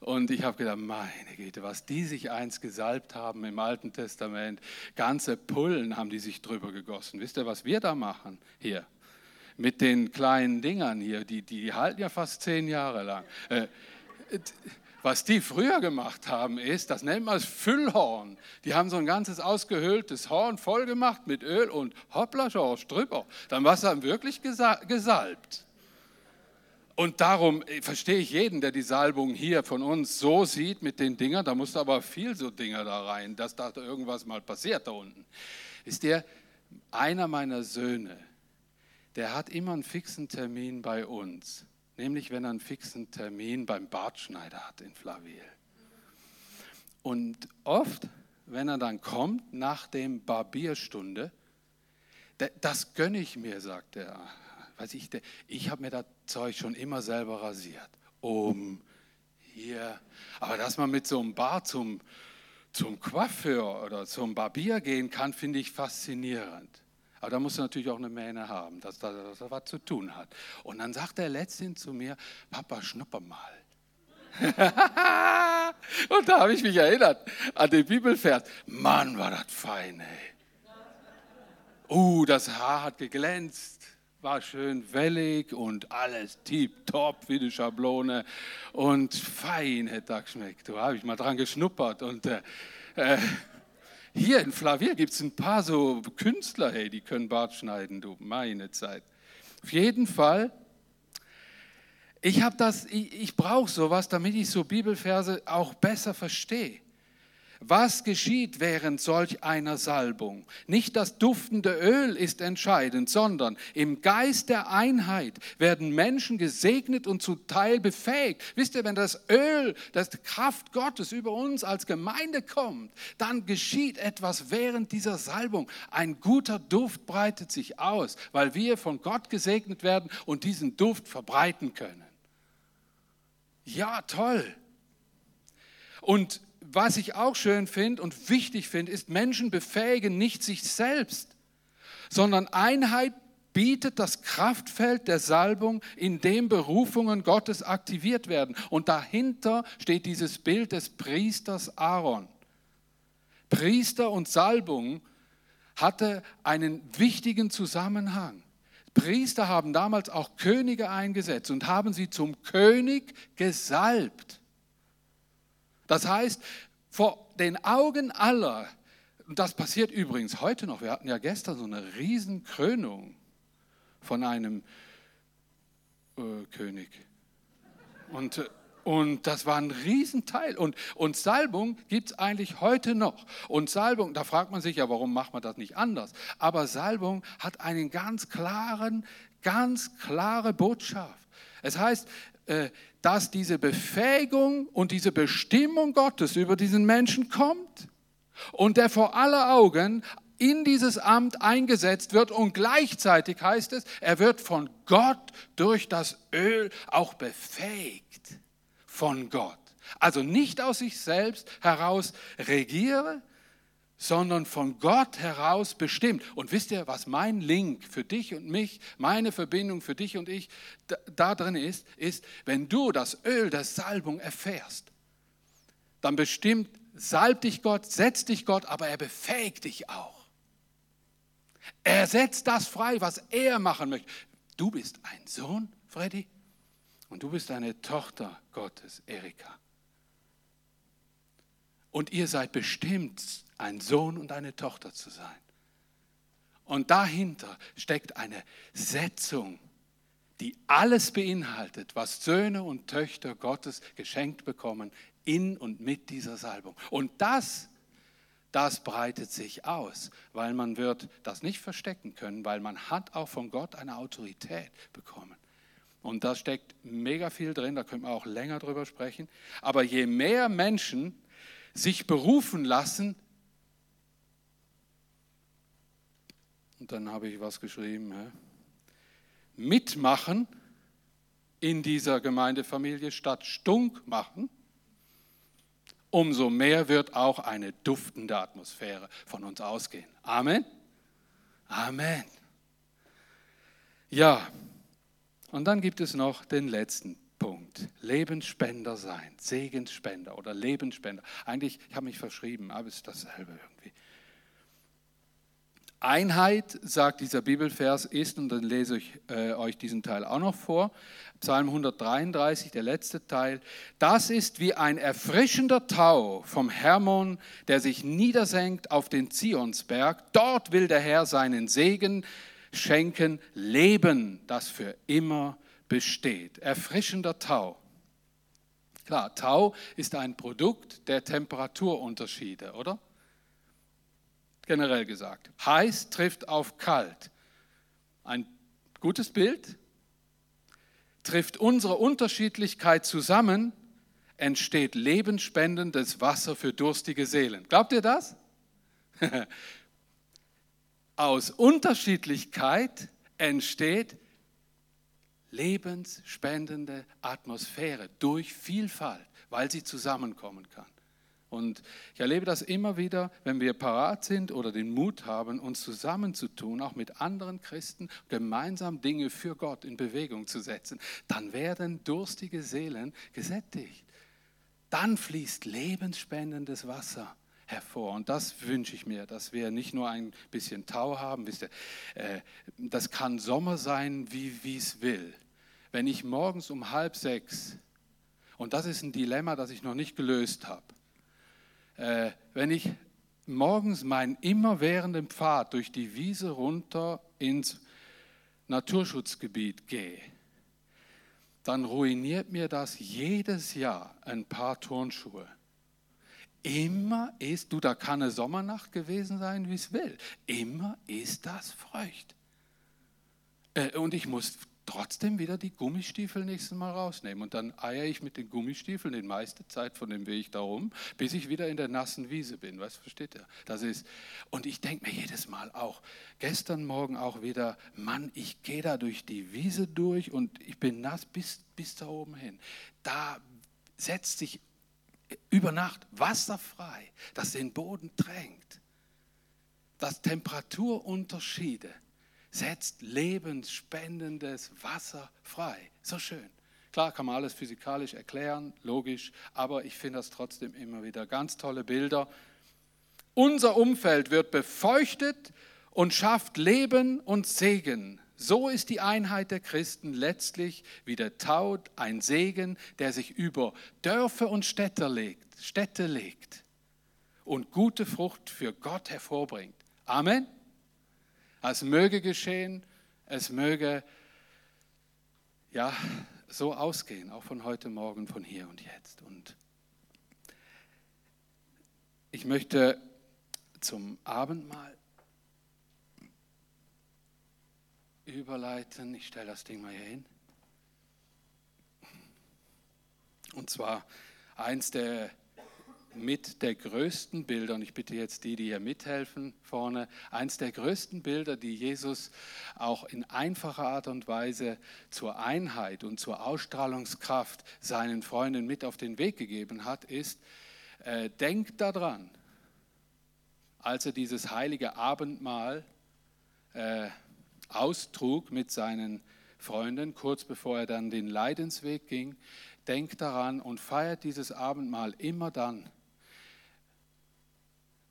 Und ich habe gedacht, meine Güte, was die sich eins gesalbt haben im Alten Testament. Ganze Pullen haben die sich drüber gegossen. Wisst ihr, was wir da machen hier? Mit den kleinen Dingern hier, die, die halten ja fast zehn Jahre lang. Äh, was die früher gemacht haben, ist, das nennt man das Füllhorn. Die haben so ein ganzes ausgehöhltes Horn voll gemacht mit Öl und hoppla, George, drüber. Dann war es dann wirklich gesalbt. Und darum äh, verstehe ich jeden, der die Salbung hier von uns so sieht mit den Dingern. Da muss aber viel so Dinger da rein, dass da irgendwas mal passiert da unten. Ist der einer meiner Söhne, der hat immer einen fixen Termin bei uns nämlich wenn er einen fixen Termin beim Bartschneider hat in Flavil. Und oft, wenn er dann kommt nach dem Barbierstunde, das gönne ich mir, sagt er. Weiß ich ich habe mir das Zeug schon immer selber rasiert. Um, hier. Aber dass man mit so einem Bart zum, zum Coiffeur oder zum Barbier gehen kann, finde ich faszinierend. Aber da musst du natürlich auch eine Mähne haben, dass das, dass was zu tun hat. Und dann sagt er letztens zu mir, Papa, schnupper mal. *laughs* und da habe ich mich erinnert an den Bibelvers. Mann, war das fein, ey. Uh, das Haar hat geglänzt, war schön wellig und alles tipptopp wie die Schablone und fein hätte das geschmeckt. Da habe ich mal dran geschnuppert und äh, äh, hier in Flavia gibt es ein paar so Künstler, hey, die können Bart schneiden, du, meine Zeit. Auf jeden Fall, ich ich, ich brauche sowas, damit ich so Bibelverse auch besser verstehe. Was geschieht während solch einer Salbung? Nicht das duftende Öl ist entscheidend, sondern im Geist der Einheit werden Menschen gesegnet und zu Teil befähigt. Wisst ihr, wenn das Öl, das Kraft Gottes über uns als Gemeinde kommt, dann geschieht etwas während dieser Salbung. Ein guter Duft breitet sich aus, weil wir von Gott gesegnet werden und diesen Duft verbreiten können. Ja, toll. Und was ich auch schön finde und wichtig finde, ist, Menschen befähigen nicht sich selbst, sondern Einheit bietet das Kraftfeld der Salbung, in dem Berufungen Gottes aktiviert werden. Und dahinter steht dieses Bild des Priesters Aaron. Priester und Salbung hatte einen wichtigen Zusammenhang. Priester haben damals auch Könige eingesetzt und haben sie zum König gesalbt. Das heißt, vor den Augen aller, und das passiert übrigens heute noch, wir hatten ja gestern so eine Riesenkrönung von einem äh, König. Und, äh, und das war ein Riesenteil. Und, und Salbung gibt es eigentlich heute noch. Und Salbung, da fragt man sich ja, warum macht man das nicht anders? Aber Salbung hat einen ganz klaren, ganz klare Botschaft. Es heißt, dass diese Befähigung und diese Bestimmung Gottes über diesen Menschen kommt und der vor aller Augen in dieses Amt eingesetzt wird und gleichzeitig heißt es, er wird von Gott durch das Öl auch befähigt. Von Gott. Also nicht aus sich selbst heraus regiere, sondern von Gott heraus bestimmt. Und wisst ihr, was mein Link für dich und mich, meine Verbindung für dich und ich da, drin ist, ist, wenn du das Öl der Salbung erfährst, dann bestimmt, salbt dich Gott, setzt dich Gott, aber er befähigt dich auch. Er setzt das frei, was er machen möchte. Du bist ein Sohn, Freddy, und du bist eine Tochter Gottes, Erika. Und ihr seid bestimmt ein Sohn und eine Tochter zu sein. Und dahinter steckt eine Setzung, die alles beinhaltet, was Söhne und Töchter Gottes geschenkt bekommen in und mit dieser Salbung. Und das, das breitet sich aus, weil man wird das nicht verstecken können, weil man hat auch von Gott eine Autorität bekommen. Und da steckt mega viel drin, da können wir auch länger drüber sprechen. Aber je mehr Menschen sich berufen lassen, dann habe ich was geschrieben, mitmachen in dieser Gemeindefamilie statt stunk machen, umso mehr wird auch eine duftende Atmosphäre von uns ausgehen. Amen. Amen. Ja, und dann gibt es noch den letzten Punkt. Lebensspender sein, Segensspender oder Lebensspender. Eigentlich, ich habe mich verschrieben, aber es ist dasselbe irgendwie. Einheit, sagt dieser Bibelvers, ist, und dann lese ich äh, euch diesen Teil auch noch vor, Psalm 133, der letzte Teil, das ist wie ein erfrischender Tau vom Hermon, der sich niedersenkt auf den Zionsberg. Dort will der Herr seinen Segen schenken, Leben, das für immer besteht. Erfrischender Tau. Klar, Tau ist ein Produkt der Temperaturunterschiede, oder? Generell gesagt. Heiß trifft auf kalt. Ein gutes Bild. Trifft unsere Unterschiedlichkeit zusammen, entsteht lebensspendendes Wasser für durstige Seelen. Glaubt ihr das? *laughs* Aus Unterschiedlichkeit entsteht lebensspendende Atmosphäre durch Vielfalt, weil sie zusammenkommen kann. Und ich erlebe das immer wieder, wenn wir parat sind oder den Mut haben, uns zusammenzutun, auch mit anderen Christen, gemeinsam Dinge für Gott in Bewegung zu setzen, dann werden durstige Seelen gesättigt. Dann fließt lebensspendendes Wasser hervor. Und das wünsche ich mir, dass wir nicht nur ein bisschen Tau haben. Wisst ihr, äh, das kann Sommer sein, wie es will. Wenn ich morgens um halb sechs, und das ist ein Dilemma, das ich noch nicht gelöst habe, äh, wenn ich morgens meinen immerwährenden Pfad durch die Wiese runter ins Naturschutzgebiet gehe, dann ruiniert mir das jedes Jahr ein paar Turnschuhe. Immer ist, du, da kann eine Sommernacht gewesen sein, wie es will. Immer ist das feucht. Äh, und ich muss trotzdem wieder die Gummistiefel nächstes Mal rausnehmen. Und dann eier ich mit den Gummistiefeln die meiste Zeit von dem Weg darum, bis ich wieder in der nassen Wiese bin. Was versteht ihr? Das ist, und ich denke mir jedes Mal auch, gestern Morgen auch wieder, Mann, ich gehe da durch die Wiese durch und ich bin nass bis, bis da oben hin. Da setzt sich über Nacht Wasser frei, das den Boden drängt. Das Temperaturunterschiede setzt lebensspendendes Wasser frei. So schön. Klar kann man alles physikalisch erklären, logisch, aber ich finde das trotzdem immer wieder ganz tolle Bilder. Unser Umfeld wird befeuchtet und schafft Leben und Segen. So ist die Einheit der Christen letztlich wie der Tau ein Segen, der sich über Dörfer und Städte legt, Städte legt und gute Frucht für Gott hervorbringt. Amen. Es möge geschehen, es möge ja so ausgehen, auch von heute Morgen, von hier und jetzt. Und ich möchte zum Abendmahl überleiten. Ich stelle das Ding mal hier hin. Und zwar eins der mit der größten Bilder, und ich bitte jetzt die, die hier mithelfen vorne, eins der größten Bilder, die Jesus auch in einfacher Art und Weise zur Einheit und zur Ausstrahlungskraft seinen Freunden mit auf den Weg gegeben hat, ist, äh, denkt daran, als er dieses heilige Abendmahl äh, austrug mit seinen Freunden, kurz bevor er dann den Leidensweg ging, denkt daran und feiert dieses Abendmahl immer dann,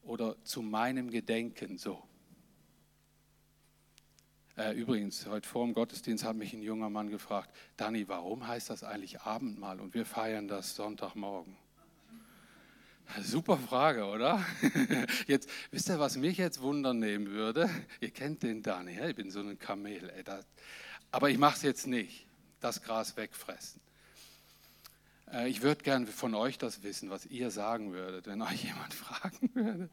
oder zu meinem Gedenken so. Äh, übrigens, heute vor dem Gottesdienst hat mich ein junger Mann gefragt, Dani, warum heißt das eigentlich Abendmahl und wir feiern das Sonntagmorgen? Super Frage, oder? *laughs* Jetzt wisst ihr, was mich jetzt wundern nehmen würde? Ihr kennt den Dani, ich bin so ein Kamel. Ey, das, aber ich mache es jetzt nicht, das Gras wegfressen. Äh, ich würde gerne von euch das wissen, was ihr sagen würdet, wenn *laughs* euch jemand fragen würde.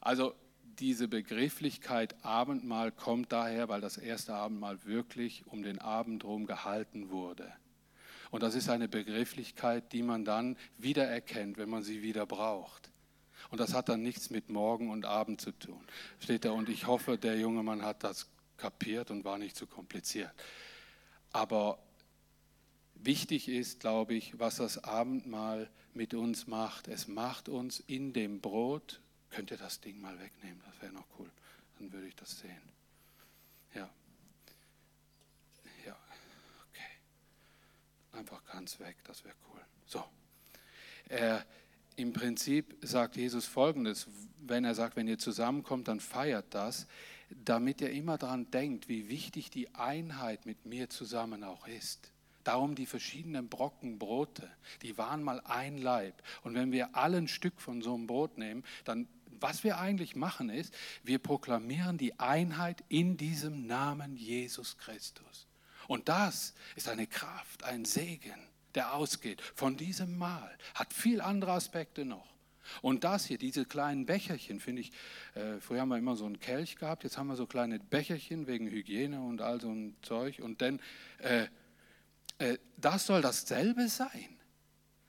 Also diese Begrifflichkeit Abendmahl kommt daher, weil das erste Abendmahl wirklich um den Abend herum gehalten wurde. Und das ist eine Begrifflichkeit, die man dann wiedererkennt, wenn man sie wieder braucht. Und das hat dann nichts mit Morgen und Abend zu tun. Steht da, und ich hoffe, der junge Mann hat das kapiert und war nicht zu kompliziert. Aber wichtig ist, glaube ich, was das Abendmahl mit uns macht. Es macht uns in dem Brot, könnt ihr das Ding mal wegnehmen, das wäre noch cool, dann würde ich das sehen. Ja. Ja, okay. Einfach ganz weg, das wäre cool. So. Er, im Prinzip sagt Jesus Folgendes, wenn er sagt, wenn ihr zusammenkommt, dann feiert das, damit ihr immer daran denkt, wie wichtig die Einheit mit mir zusammen auch ist. Darum die verschiedenen Brocken Brote, die waren mal ein Leib. Und wenn wir alle ein Stück von so einem Brot nehmen, dann, was wir eigentlich machen ist, wir proklamieren die Einheit in diesem Namen Jesus Christus. Und das ist eine Kraft, ein Segen, der ausgeht von diesem Mahl. Hat viel andere Aspekte noch. Und das hier, diese kleinen Becherchen, finde ich, äh, früher haben wir immer so einen Kelch gehabt, jetzt haben wir so kleine Becherchen wegen Hygiene und all so ein Zeug. Und dann, äh, das soll dasselbe sein.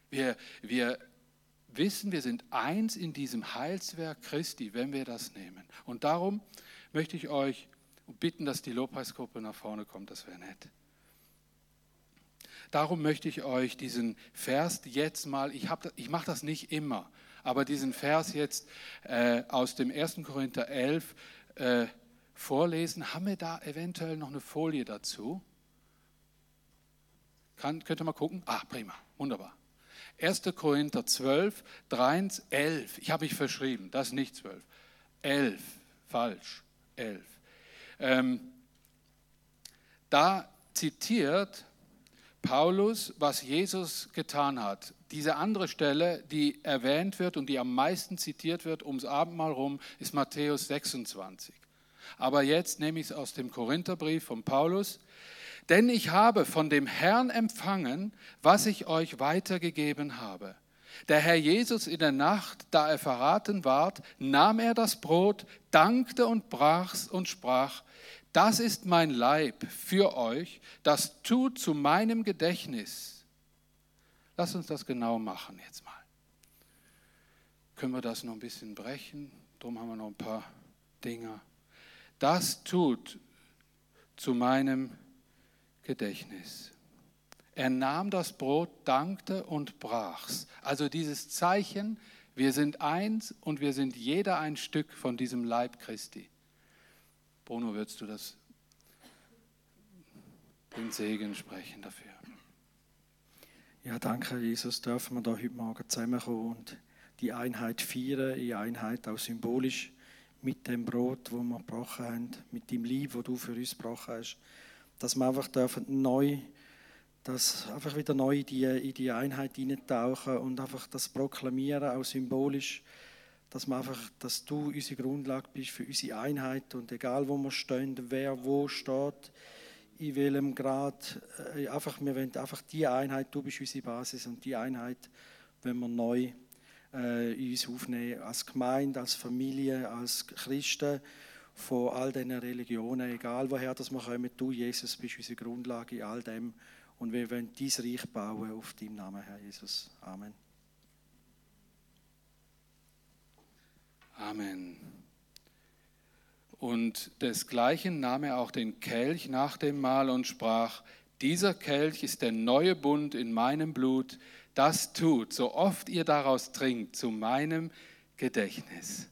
Wir, wir wissen, wir sind eins in diesem Heilswerk Christi, wenn wir das nehmen. Und darum möchte ich euch bitten, dass die Lobpreisgruppe nach vorne kommt, das wäre nett. Darum möchte ich euch diesen Vers jetzt mal, ich, ich mache das nicht immer, aber diesen Vers jetzt äh, aus dem 1. Korinther 11 äh, vorlesen. Haben wir da eventuell noch eine Folie dazu? Kann, könnt ihr mal gucken? Ah, prima, wunderbar. 1. Korinther 12, 3, 11. Ich habe mich verschrieben, das ist nicht 12. 11, falsch, 11. Ähm, da zitiert Paulus, was Jesus getan hat. Diese andere Stelle, die erwähnt wird und die am meisten zitiert wird ums Abendmahl rum, ist Matthäus 26. Aber jetzt nehme ich es aus dem Korintherbrief von Paulus. Denn ich habe von dem Herrn empfangen, was ich euch weitergegeben habe. Der Herr Jesus in der Nacht, da er verraten ward, nahm er das Brot, dankte und brach's und sprach, das ist mein Leib für euch, das tut zu meinem Gedächtnis. Lass uns das genau machen jetzt mal. Können wir das noch ein bisschen brechen? Darum haben wir noch ein paar Dinge. Das tut zu meinem Gedächtnis. Er nahm das Brot, dankte und brach's. Also dieses Zeichen, wir sind eins und wir sind jeder ein Stück von diesem Leib Christi. Bruno, würdest du das, den Segen sprechen dafür? Ja, danke, Jesus, dürfen wir da heute Morgen zusammenkommen und die Einheit feiern, die Einheit auch symbolisch mit dem Brot, wo wir gebrochen haben, mit dem Lieb, wo du für uns gebrochen hast, dass wir einfach dürfen neu, dass einfach wieder neu in die, in die Einheit eintauchen und einfach das proklamieren, auch symbolisch, dass, wir einfach, dass du unsere Grundlage bist für unsere Einheit und egal wo wir stehen, wer wo steht, in welchem Grad, äh, einfach, wir wollen einfach die Einheit, du bist unsere Basis und die Einheit wenn wir neu äh, in uns aufnehmen, als Gemeinde, als Familie, als Christen von all diesen Religionen, egal woher das wir kommen, du, Jesus, bist unsere Grundlage in all dem und wir wollen dein Reich bauen auf deinem Namen, Herr Jesus. Amen. Amen. Und desgleichen nahm er auch den Kelch nach dem Mahl und sprach, dieser Kelch ist der neue Bund in meinem Blut, das tut, so oft ihr daraus trinkt, zu meinem Gedächtnis.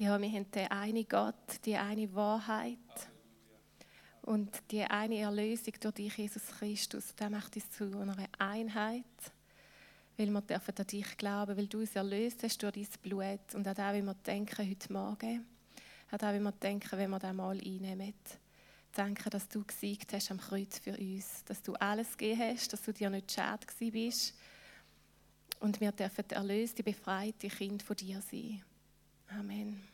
Ja, wir haben den einen Gott, die eine Wahrheit und die eine Erlösung durch dich, Jesus Christus, das macht uns zu einer Einheit, weil wir dürfen an dich glauben, weil du uns erlöst hast durch dein Blut. Und an das, wie wir denken heute Morgen, an das, wie wir denken, wenn wir das mal einnehmen. Danke, dass du gesiegt hast am Kreuz für uns, dass du alles gegeben hast, dass du dir nicht schade bist. Und wir dürfen erlöste, befreite Kind von dir sein. Amen.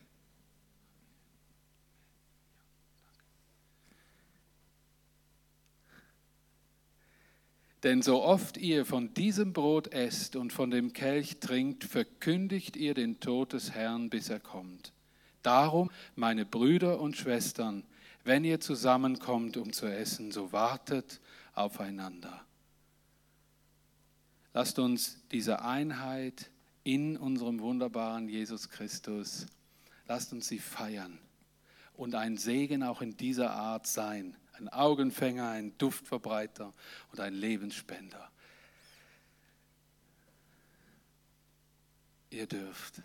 Denn so oft ihr von diesem Brot esst und von dem Kelch trinkt, verkündigt ihr den Tod des Herrn, bis er kommt. Darum, meine Brüder und Schwestern, wenn ihr zusammenkommt, um zu essen, so wartet aufeinander. Lasst uns diese Einheit in unserem wunderbaren Jesus Christus, lasst uns sie feiern und ein Segen auch in dieser Art sein ein Augenfänger, ein Duftverbreiter und ein Lebensspender. Ihr dürft.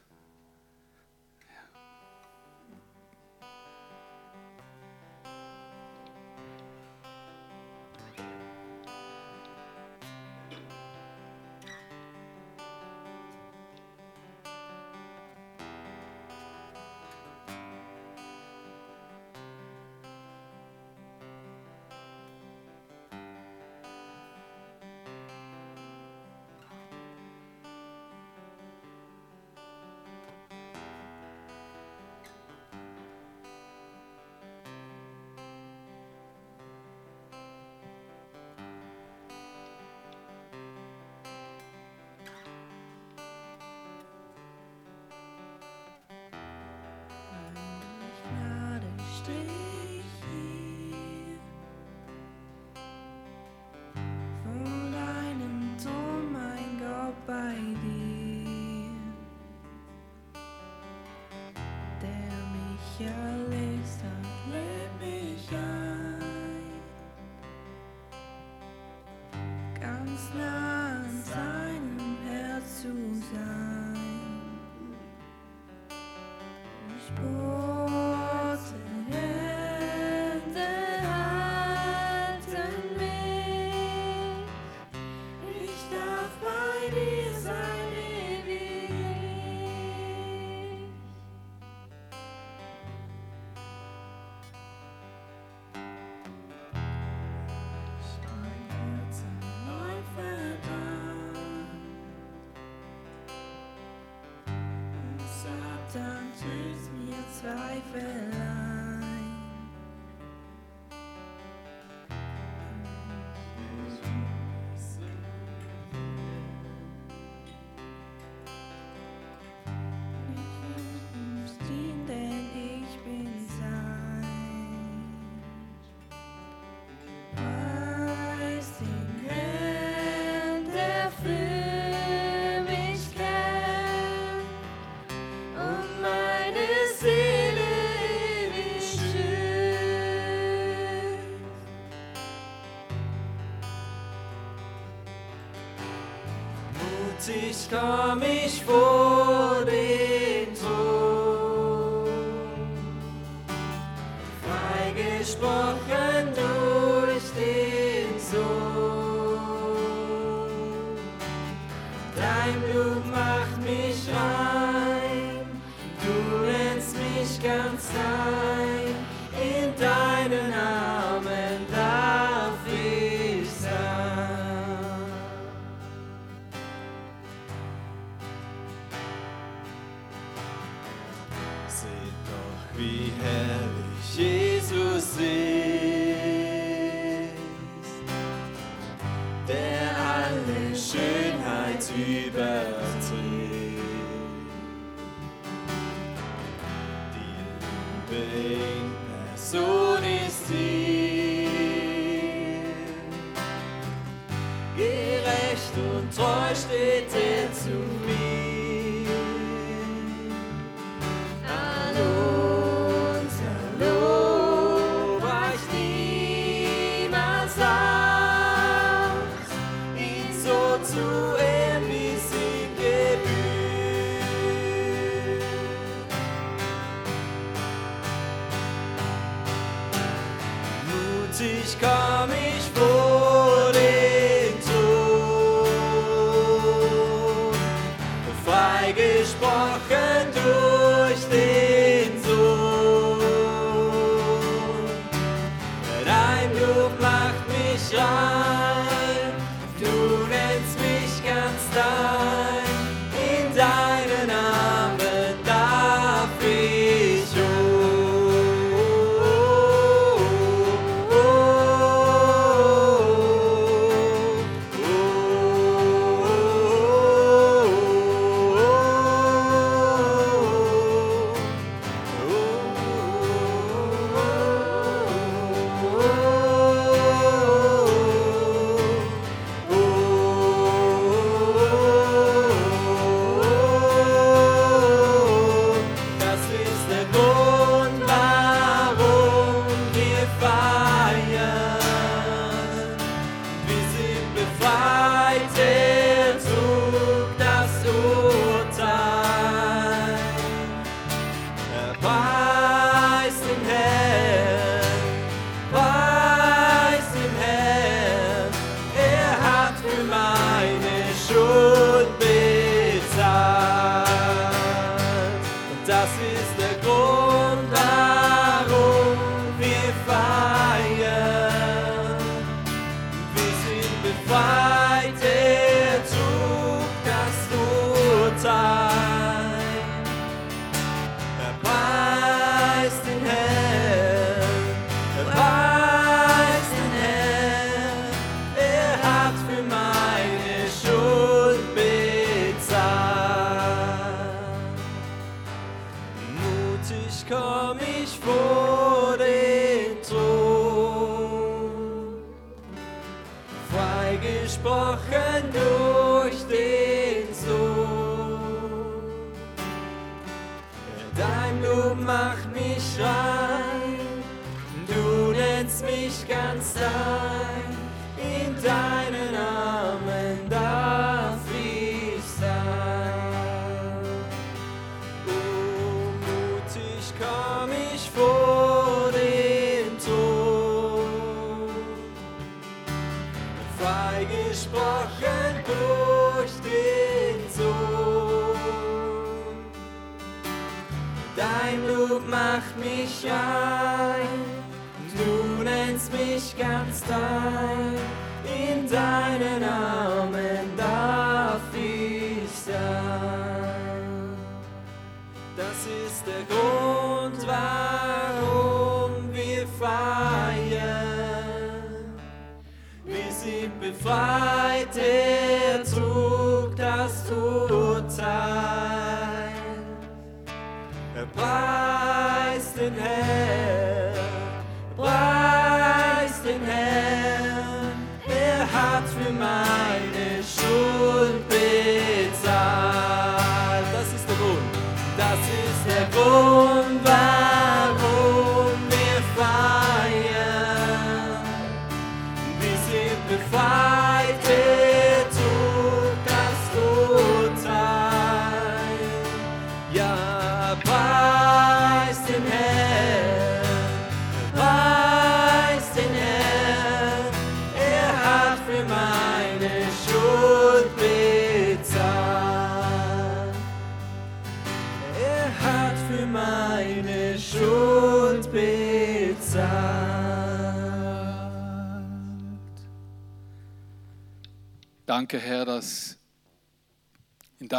Ich komm ich vor Und treu steht er zu mir.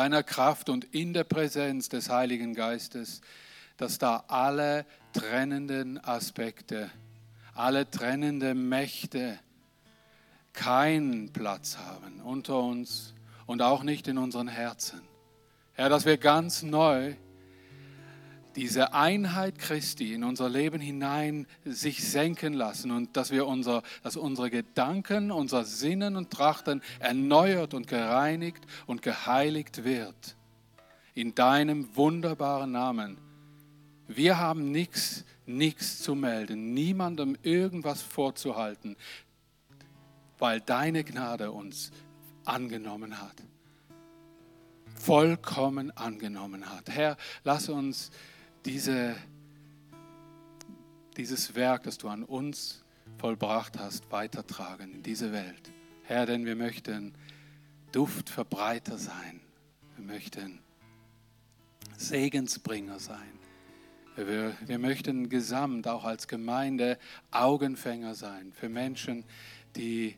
Deiner Kraft und in der Präsenz des Heiligen Geistes, dass da alle trennenden Aspekte, alle trennenden Mächte keinen Platz haben unter uns und auch nicht in unseren Herzen. Herr, dass wir ganz neu diese Einheit Christi in unser Leben hinein sich senken lassen und dass wir unser, dass unsere Gedanken, unser Sinnen und Trachten erneuert und gereinigt und geheiligt wird. In deinem wunderbaren Namen. Wir haben nichts, nichts zu melden, niemandem irgendwas vorzuhalten, weil deine Gnade uns angenommen hat. Vollkommen angenommen hat. Herr, lass uns diese, dieses Werk, das du an uns vollbracht hast, weitertragen in diese Welt. Herr, denn wir möchten Duftverbreiter sein. Wir möchten Segensbringer sein. Wir, wir möchten gesamt auch als Gemeinde Augenfänger sein für Menschen, die,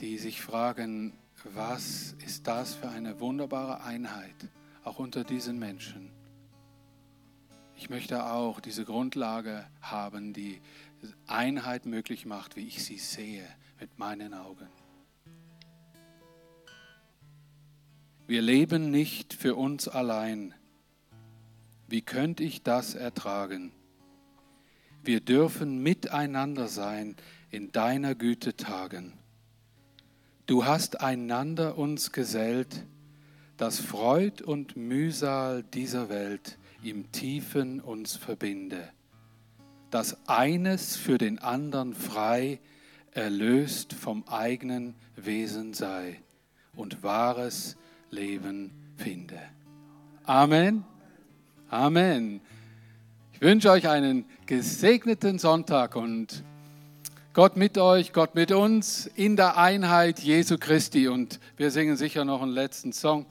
die sich fragen, was ist das für eine wunderbare Einheit, auch unter diesen Menschen. Ich möchte auch diese Grundlage haben, die Einheit möglich macht, wie ich sie sehe mit meinen Augen. Wir leben nicht für uns allein. Wie könnte ich das ertragen? Wir dürfen miteinander sein in deiner Güte tagen. Du hast einander uns gesellt, dass Freud und Mühsal dieser Welt im Tiefen uns verbinde, dass eines für den anderen frei, erlöst vom eigenen Wesen sei und wahres Leben finde. Amen. Amen. Ich wünsche euch einen gesegneten Sonntag und Gott mit euch, Gott mit uns in der Einheit Jesu Christi. Und wir singen sicher noch einen letzten Song.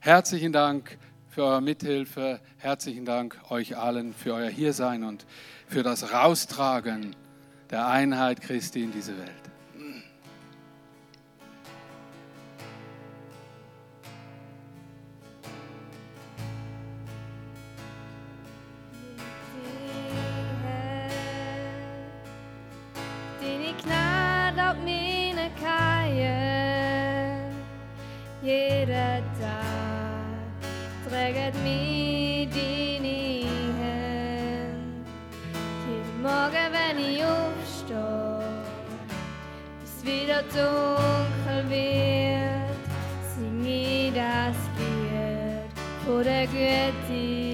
Herzlichen Dank für eure Mithilfe. Herzlichen Dank euch allen für euer Hiersein und für das Raustragen der Einheit Christi in diese Welt. Jeder Tag trägt mich deine Hand. Jeden Morgen, wenn ich aufstehe, bis wieder dunkel wird, sing ich das Lied vor der Güte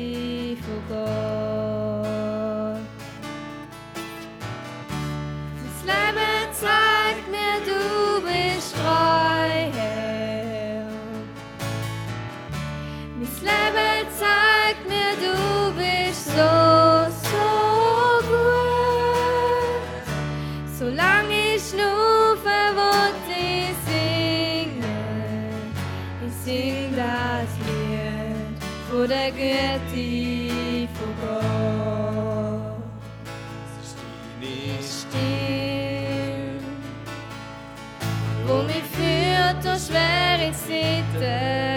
in das Licht, wo der Götti vor Gott. Ich still, wo mich führt durch schwere Sitten.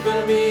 enable me.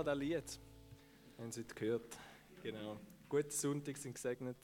noch das Lied. Haben Sie es gehört? Genau. Guten Sonntag, sind gesegnet.